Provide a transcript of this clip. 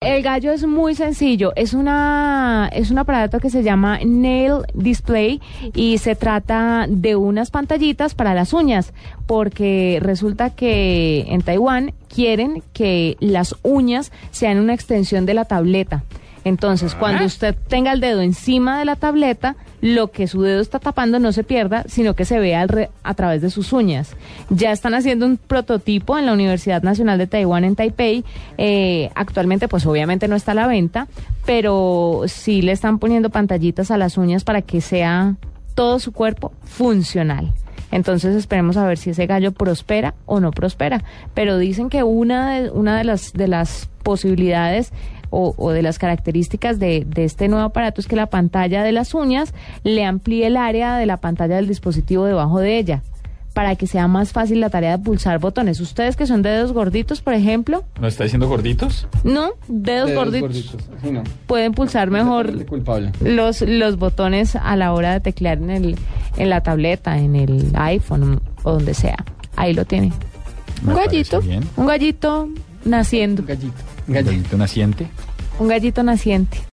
El gallo es muy sencillo, es una es un aparato que se llama Nail Display y se trata de unas pantallitas para las uñas, porque resulta que en Taiwán quieren que las uñas sean una extensión de la tableta. Entonces, cuando usted tenga el dedo encima de la tableta, lo que su dedo está tapando no se pierda, sino que se vea a través de sus uñas. Ya están haciendo un prototipo en la Universidad Nacional de Taiwán en Taipei. Eh, actualmente, pues obviamente no está a la venta, pero sí le están poniendo pantallitas a las uñas para que sea todo su cuerpo funcional. Entonces esperemos a ver si ese gallo prospera o no prospera. Pero dicen que una de, una de las de las posibilidades o, de las características de, de, este nuevo aparato es que la pantalla de las uñas le amplíe el área de la pantalla del dispositivo debajo de ella para que sea más fácil la tarea de pulsar botones. Ustedes que son dedos gorditos, por ejemplo. ¿No está diciendo gorditos? No, dedos, gorditos. Pueden pulsar mejor los, los botones a la hora de teclear en, el, en la tableta, en el iPhone o donde sea. Ahí lo tiene. un gallito. Un gallito naciendo. Un gallito. Un gallito naciente. Un gallito naciente.